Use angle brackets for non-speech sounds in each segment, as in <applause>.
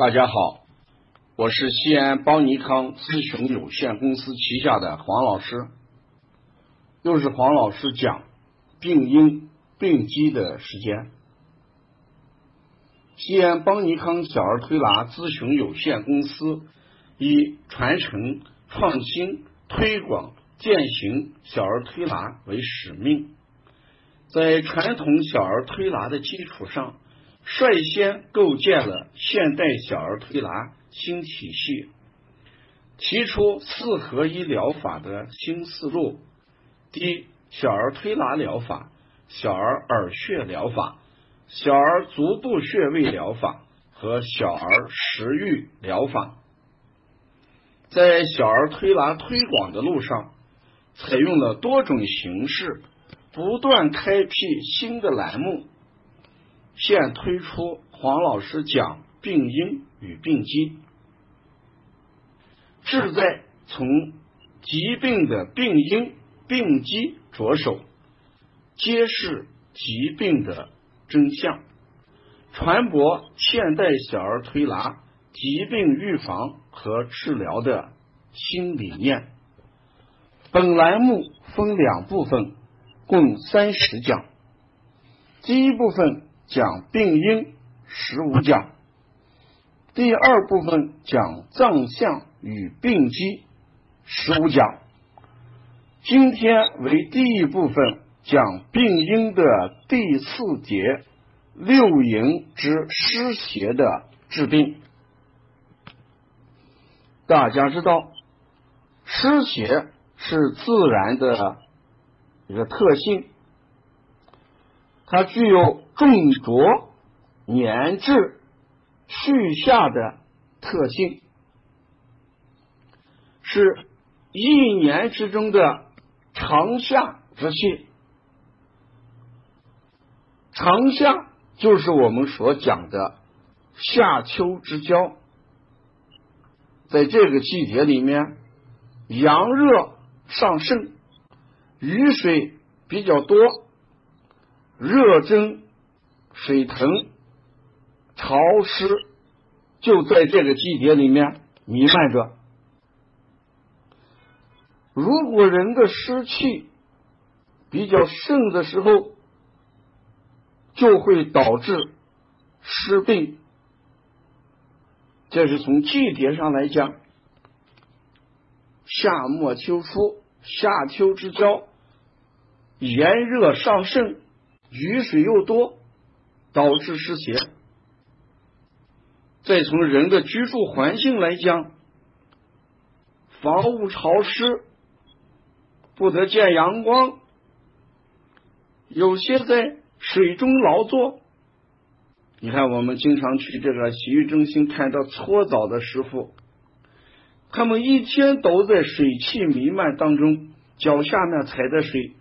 大家好，我是西安邦尼康咨询有限公司旗下的黄老师，又是黄老师讲病因病机的时间。西安邦尼康小儿推拿咨询有限公司以传承、创新、推广、践行小儿推拿为使命，在传统小儿推拿的基础上。率先构建了现代小儿推拿新体系，提出四合一疗法的新思路：第一，小儿推拿疗法、小儿耳穴疗法、小儿足部穴位疗法和小儿食欲疗法。在小儿推拿推广的路上，采用了多种形式，不断开辟新的栏目。现推出黄老师讲病因与病机，志在从疾病的病因、病机着手，揭示疾病的真相，传播现代小儿推拿疾病预防和治疗的新理念。本栏目分两部分，共三十讲。第一部分。讲病因十五讲，第二部分讲脏象与病机十五讲。今天为第一部分讲病因的第四节六淫之湿邪的治病。大家知道，湿邪是自然的一个特性。它具有重浊、粘滞、蓄下的特性，是一年之中的长夏之气。长夏就是我们所讲的夏秋之交，在这个季节里面，阳热上盛，雨水比较多。热蒸、水腾、潮湿，就在这个季节里面弥漫着。如果人的湿气比较盛的时候，就会导致湿病。这是从季节上来讲，夏末秋初，夏秋之交，炎热上盛。雨水又多，导致湿邪。再从人的居住环境来讲，房屋潮湿，不得见阳光，有些在水中劳作。你看，我们经常去这个洗浴中心看到搓澡的师傅，他们一天都在水汽弥漫当中，脚下面踩的水，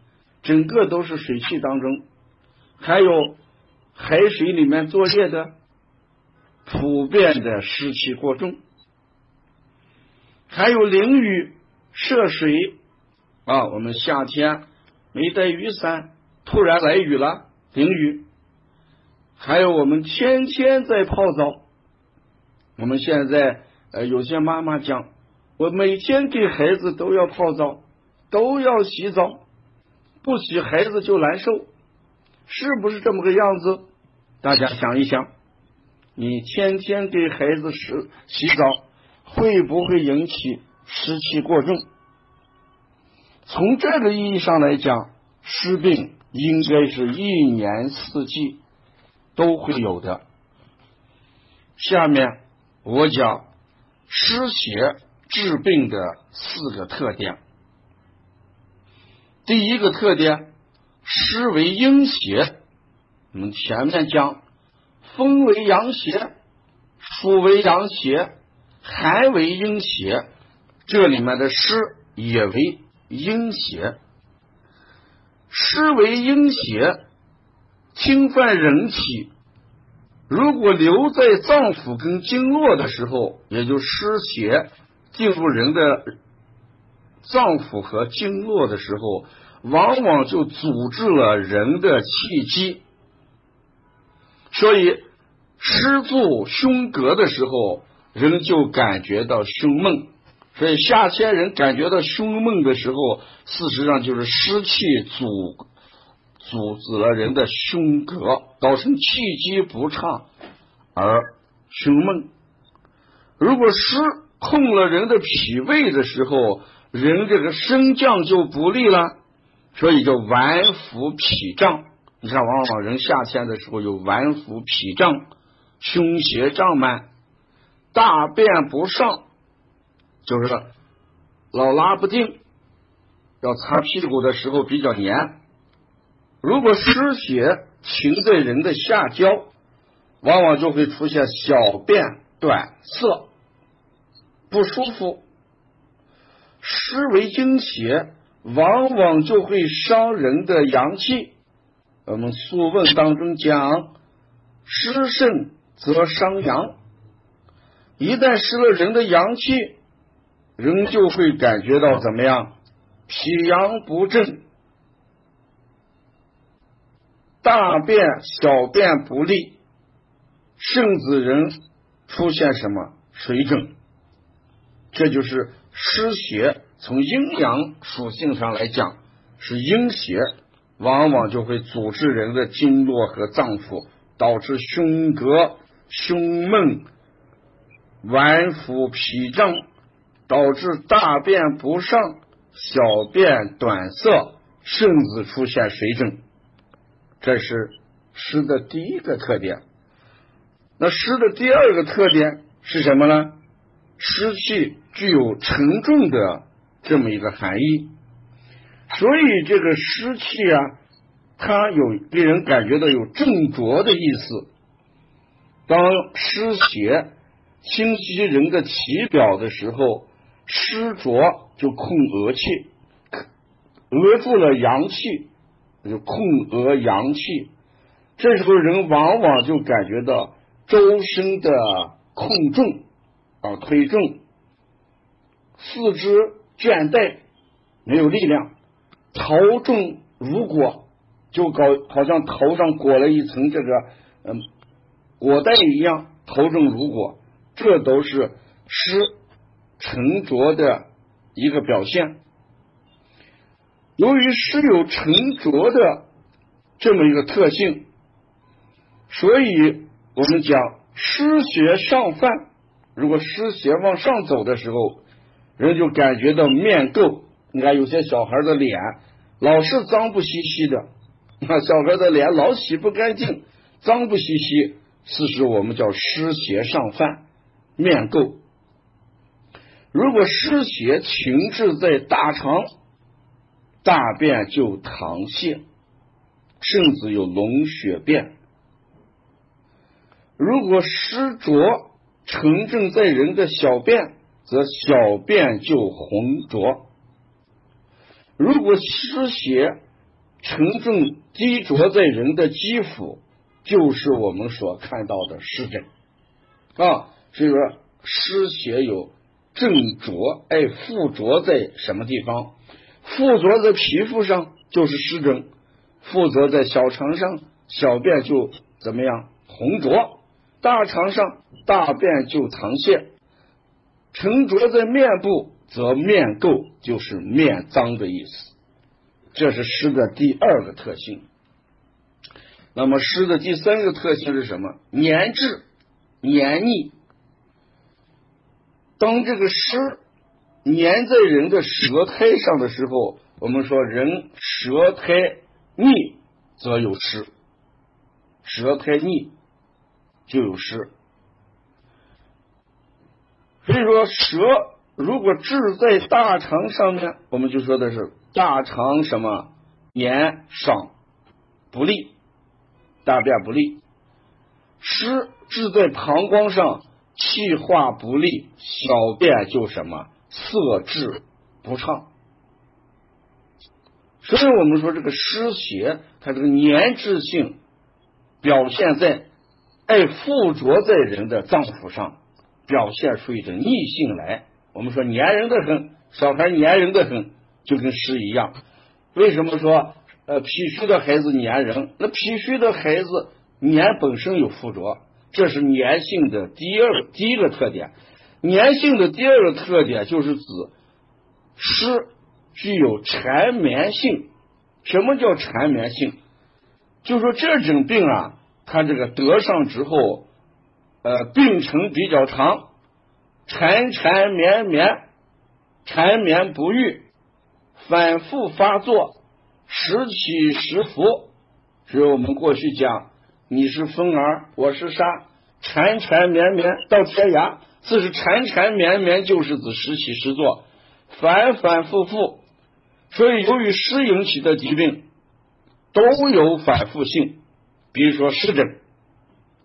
整个都是水汽当中。还有海水里面作业的，普遍的湿气过重；还有淋雨涉水啊，我们夏天没带雨伞，突然来雨了，淋雨；还有我们天天在泡澡。我们现在呃，有些妈妈讲，我每天给孩子都要泡澡，都要洗澡，不洗孩子就难受。是不是这么个样子？大家想一想，你天天给孩子洗洗澡，会不会引起湿气过重？从这个意义上来讲，湿病应该是一年四季都会有的。下面我讲湿邪治病的四个特点。第一个特点。湿为阴邪，我们前面讲风为阳邪，暑为阳邪，寒为阴邪，这里面的湿也为阴邪。湿为阴邪，侵犯人体，如果留在脏腑跟经络的时候，也就湿邪进入人的脏腑和经络的时候。往往就阻滞了人的气机，所以湿住胸膈的时候，人就感觉到胸闷。所以夏天人感觉到胸闷的时候，事实上就是湿气阻阻止了人的胸膈，造成气机不畅而胸闷。如果湿控了人的脾胃的时候，人这个升降就不利了，所以叫脘腹脾胀。你看，往往人夏天的时候有脘腹脾胀、胸胁胀满、大便不上。就是老拉不定，要擦屁股的时候比较黏。如果湿邪停在人的下焦，往往就会出现小便短涩、不舒服。湿为经邪，往往就会伤人的阳气。我们《素问》当中讲，湿肾则伤阳。一旦失了人的阳气。人就会感觉到怎么样？脾阳不正，大便、小便不利，甚至人出现什么水肿？这就是湿邪。从阴阳属性上来讲，是阴邪，往往就会阻滞人的经络和脏腑，导致胸膈、胸闷、脘腹脾胀。导致大便不上、小便短涩，甚至出现水肿，这是湿的第一个特点。那湿的第二个特点是什么呢？湿气具有沉重的这么一个含义，所以这个湿气啊，它有给人感觉到有重浊的意思。当湿邪侵袭人的体表的时候。湿浊就控额气，额住了阳气，就控额阳气。这时候人往往就感觉到周身的控重啊，推重，四肢倦怠，没有力量，头重如裹，就搞好像头上裹了一层这个嗯裹带一样，头重如裹，这都是湿。沉着的一个表现。由于湿有沉着的这么一个特性，所以我们讲湿邪上犯。如果湿邪往上走的时候，人就感觉到面垢。你看有些小孩的脸老是脏不兮兮的，那 <laughs> 小孩的脸老洗不干净，脏不兮兮，此时我们叫湿邪上犯，面垢。如果湿邪停滞在大肠，大便就溏泻，甚至有脓血便；如果湿浊沉正在人的小便，则小便就浑浊；如果湿邪沉重积浊在人的肌肤，就是我们所看到的湿疹啊。所以说，湿邪有。正浊哎，附着在什么地方？附着在皮肤上就是湿疹，附着在小肠上，小便就怎么样？红浊。大肠上，大便就溏泻。沉着在面部，则面垢，就是面脏的意思。这是湿的第二个特性。那么湿的第三个特性是什么？黏滞、黏腻。当这个湿粘在人的舌苔上的时候，我们说人舌苔腻则有湿，舌苔腻就有湿。所以说，舌如果滞在大肠上面，我们就说的是大肠什么黏少不利，大便不利；湿滞在膀胱上。气化不利，小便就什么色滞不畅。所以我们说这个湿邪，它这个粘滞性表现在爱附着在人的脏腑上，表现出一种逆性来。我们说粘人的很，小孩粘人的很，就跟湿一样。为什么说呃脾虚的孩子粘人？那脾虚的孩子粘本身有附着。这是粘性的第二第一个特点。粘性的第二个特点就是指湿具有缠绵性。什么叫缠绵性？就说这种病啊，它这个得上之后，呃，病程比较长，缠缠绵绵，缠绵不愈，反复发作，时起时伏。所以我们过去讲，你是风儿，我是沙，缠缠绵绵到天涯。这是缠缠绵绵，就是指时起时作，反反复复。所以，由于湿引起的疾病都有反复性。比如说湿疹，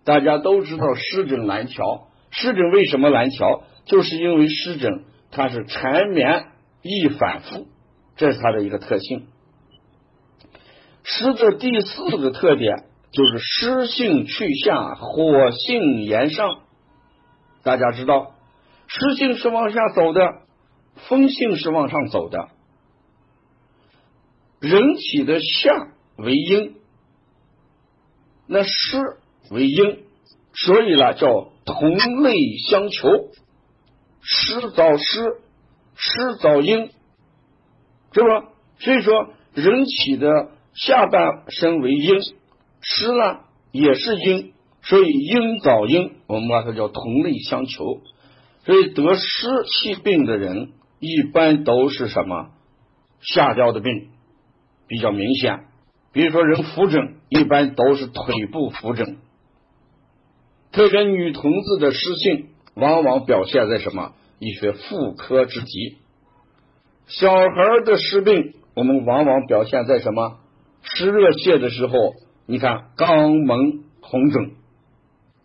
大家都知道湿疹难调。湿疹为什么难调？就是因为湿疹它是缠绵易反复，这是它的一个特性。湿的第四个特点就是湿性去下，火性炎上。大家知道，湿性是往下走的，风性是往上走的。人体的下为阴，那湿为阴，所以呢叫同类相求，湿造湿，湿造阴，是吧？所以说，人体的下半身为阴，湿呢也是阴。所以阴早阴，我们把它叫同类相求。所以得湿气病的人，一般都是什么下焦的病比较明显。比如说人浮肿，一般都是腿部浮肿。特别女同志的湿性，往往表现在什么一些妇科之疾。小孩的湿病，我们往往表现在什么湿热泻的时候，你看肛门红肿。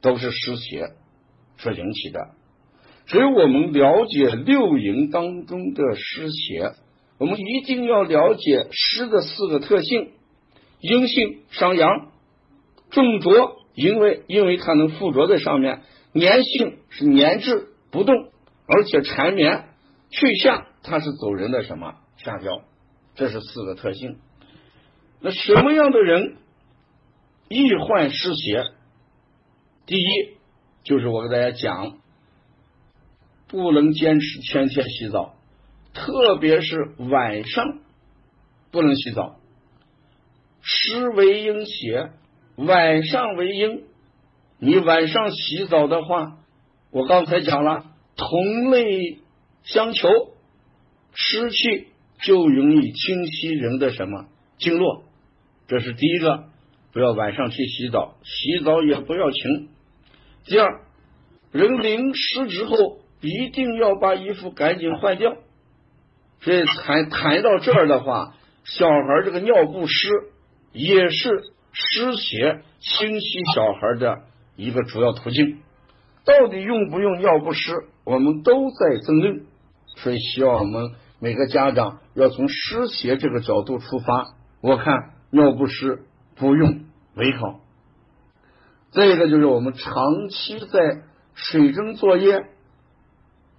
都是湿邪所引起的，所以我们了解六淫当中的湿邪，我们一定要了解湿的四个特性：阴性伤阳，重浊，因为因为它能附着在上面；粘性是粘滞不动，而且缠绵；去下，它是走人的什么下焦，这是四个特性。那什么样的人易患湿邪？第一，就是我给大家讲，不能坚持天天洗澡，特别是晚上不能洗澡。湿为阴邪，晚上为阴。你晚上洗澡的话，我刚才讲了，同类相求，湿气就容易侵袭人的什么经络。这是第一个，不要晚上去洗澡，洗澡也不要勤。第二，人淋湿之后一定要把衣服赶紧换掉。所以谈谈到这儿的话，小孩这个尿不湿也是湿邪侵袭小孩的一个主要途径。到底用不用尿不湿，我们都在争论。所以希望我们每个家长要从湿邪这个角度出发。我看尿不湿不用为好。再一个就是我们长期在水中作业，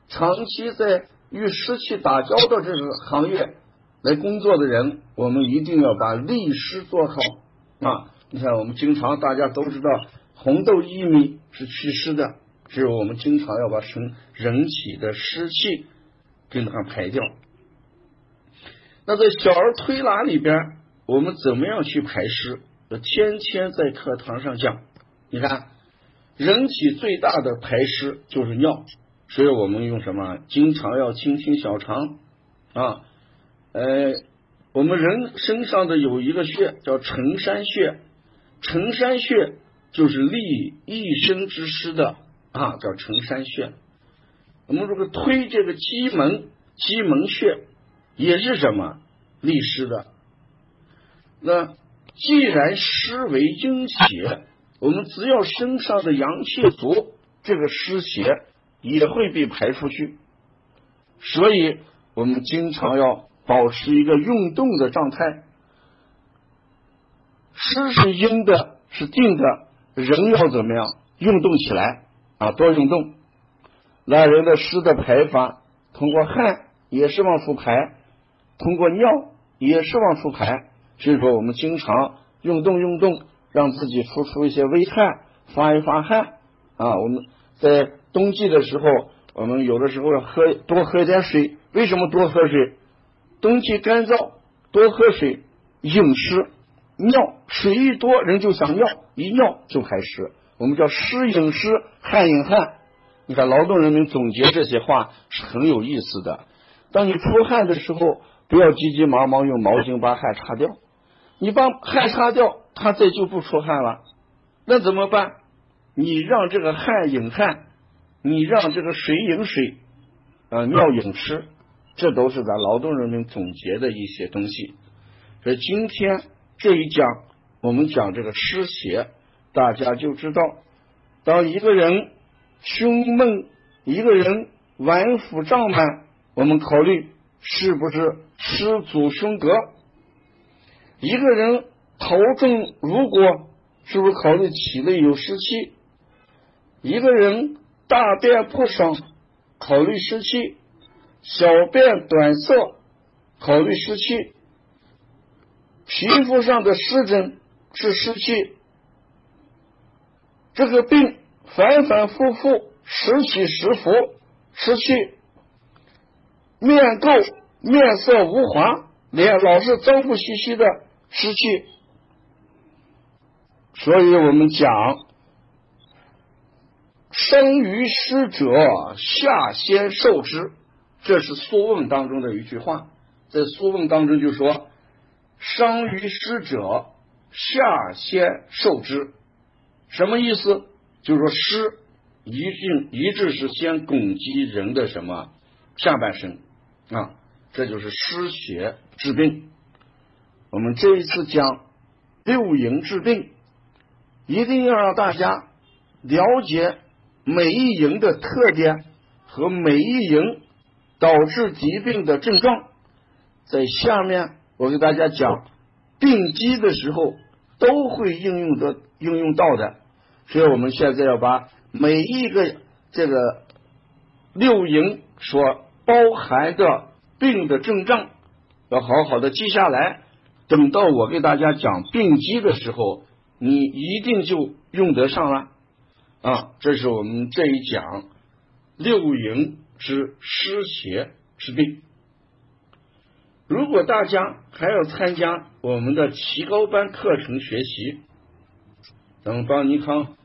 长期在与湿气打交道这个行业来工作的人，我们一定要把利湿做好啊！你看，我们经常大家都知道红豆薏米是祛湿的，只有我们经常要把身人体的湿气给它排掉。那在小儿推拿里边，我们怎么样去排湿？天天在课堂上讲。你看，人体最大的排湿就是尿，所以我们用什么？经常要清清小肠啊。呃，我们人身上的有一个穴叫承山穴，承山穴就是利一身之湿的啊，叫承山穴。我们如果推这个鸡门，鸡门穴也是什么利湿的。那既然湿为阴邪。我们只要身上的阳气足，这个湿邪也会被排出去。所以，我们经常要保持一个运动的状态。湿是阴的，是定的，人要怎么样？运动起来啊，多运动。那人的湿的排法，通过汗也是往出排，通过尿也是往出排。所以说，我们经常运动运动。让自己出出一些微汗，发一发汗，啊，我们在冬季的时候，我们有的时候要喝多喝一点水。为什么多喝水？冬季干燥，多喝水，饮湿尿，水一多人就想尿，一尿就开湿。我们叫湿饮湿，汗饮汗。你看劳动人民总结这些话是很有意思的。当你出汗的时候，不要急急忙忙用毛巾把汗擦掉。你把汗擦掉，它再就不出汗了。那怎么办？你让这个汗饮汗，你让这个水饮水，啊，尿饮湿，这都是咱劳动人民总结的一些东西。所以今天这一讲，我们讲这个湿邪，大家就知道，当一个人胸闷，一个人脘腹胀满，我们考虑是不是湿阻胸膈；一个人头重，如果是不是考虑体内有湿气？一个人大便不爽，考虑湿气；小便短涩，考虑湿气；皮肤上的湿疹是湿气。这个病反反复复，时起时伏，湿气。面垢、面色无华，脸老是脏不兮兮的，湿气。所以我们讲。生于湿者，下先受之。这是《素问》当中的一句话，在《素问》当中就说：“伤于湿者，下先受之。”什么意思？就是说湿一定一致是先攻击人的什么下半身啊？这就是湿邪治病。我们这一次讲六淫治病，一定要让大家了解。每一营的特点和每一营导致疾病的症状，在下面我给大家讲病机的时候都会应用的应用到的，所以我们现在要把每一个这个六营所包含的病的症状要好好的记下来，等到我给大家讲病机的时候，你一定就用得上了。啊，这是我们这一讲六营之湿邪之病。如果大家还要参加我们的提高班课程学习，咱们邦尼康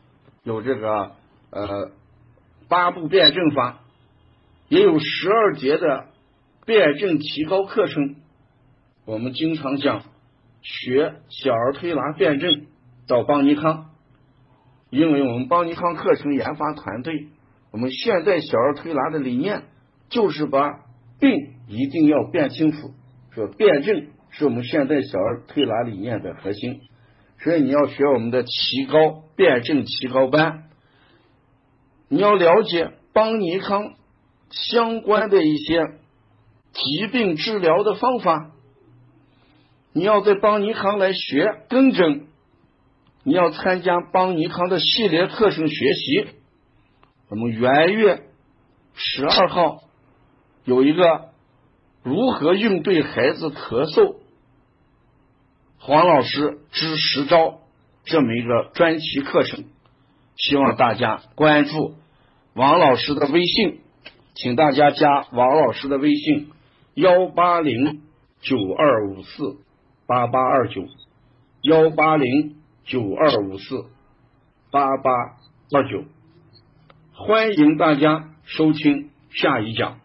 有这个呃八步辩证法，也有十二节的辩证提高课程。我们经常讲学小儿推拿辩证到邦尼康。因为我们邦尼康课程研发团队，我们现在小儿推拿的理念就是把病一定要辨清楚，说辩证是我们现在小儿推拿理念的核心。所以你要学我们的提高辩证提高班，你要了解邦尼康相关的一些疾病治疗的方法，你要在邦尼康来学根诊。你要参加邦尼康的系列课程学习，我们元月十二号有一个如何应对孩子咳嗽，黄老师支十招这么一个专题课程，希望大家关注王老师的微信，请大家加王老师的微信幺八零九二五四八八二九幺八零。九二五四八八二九，欢迎大家收听下一讲。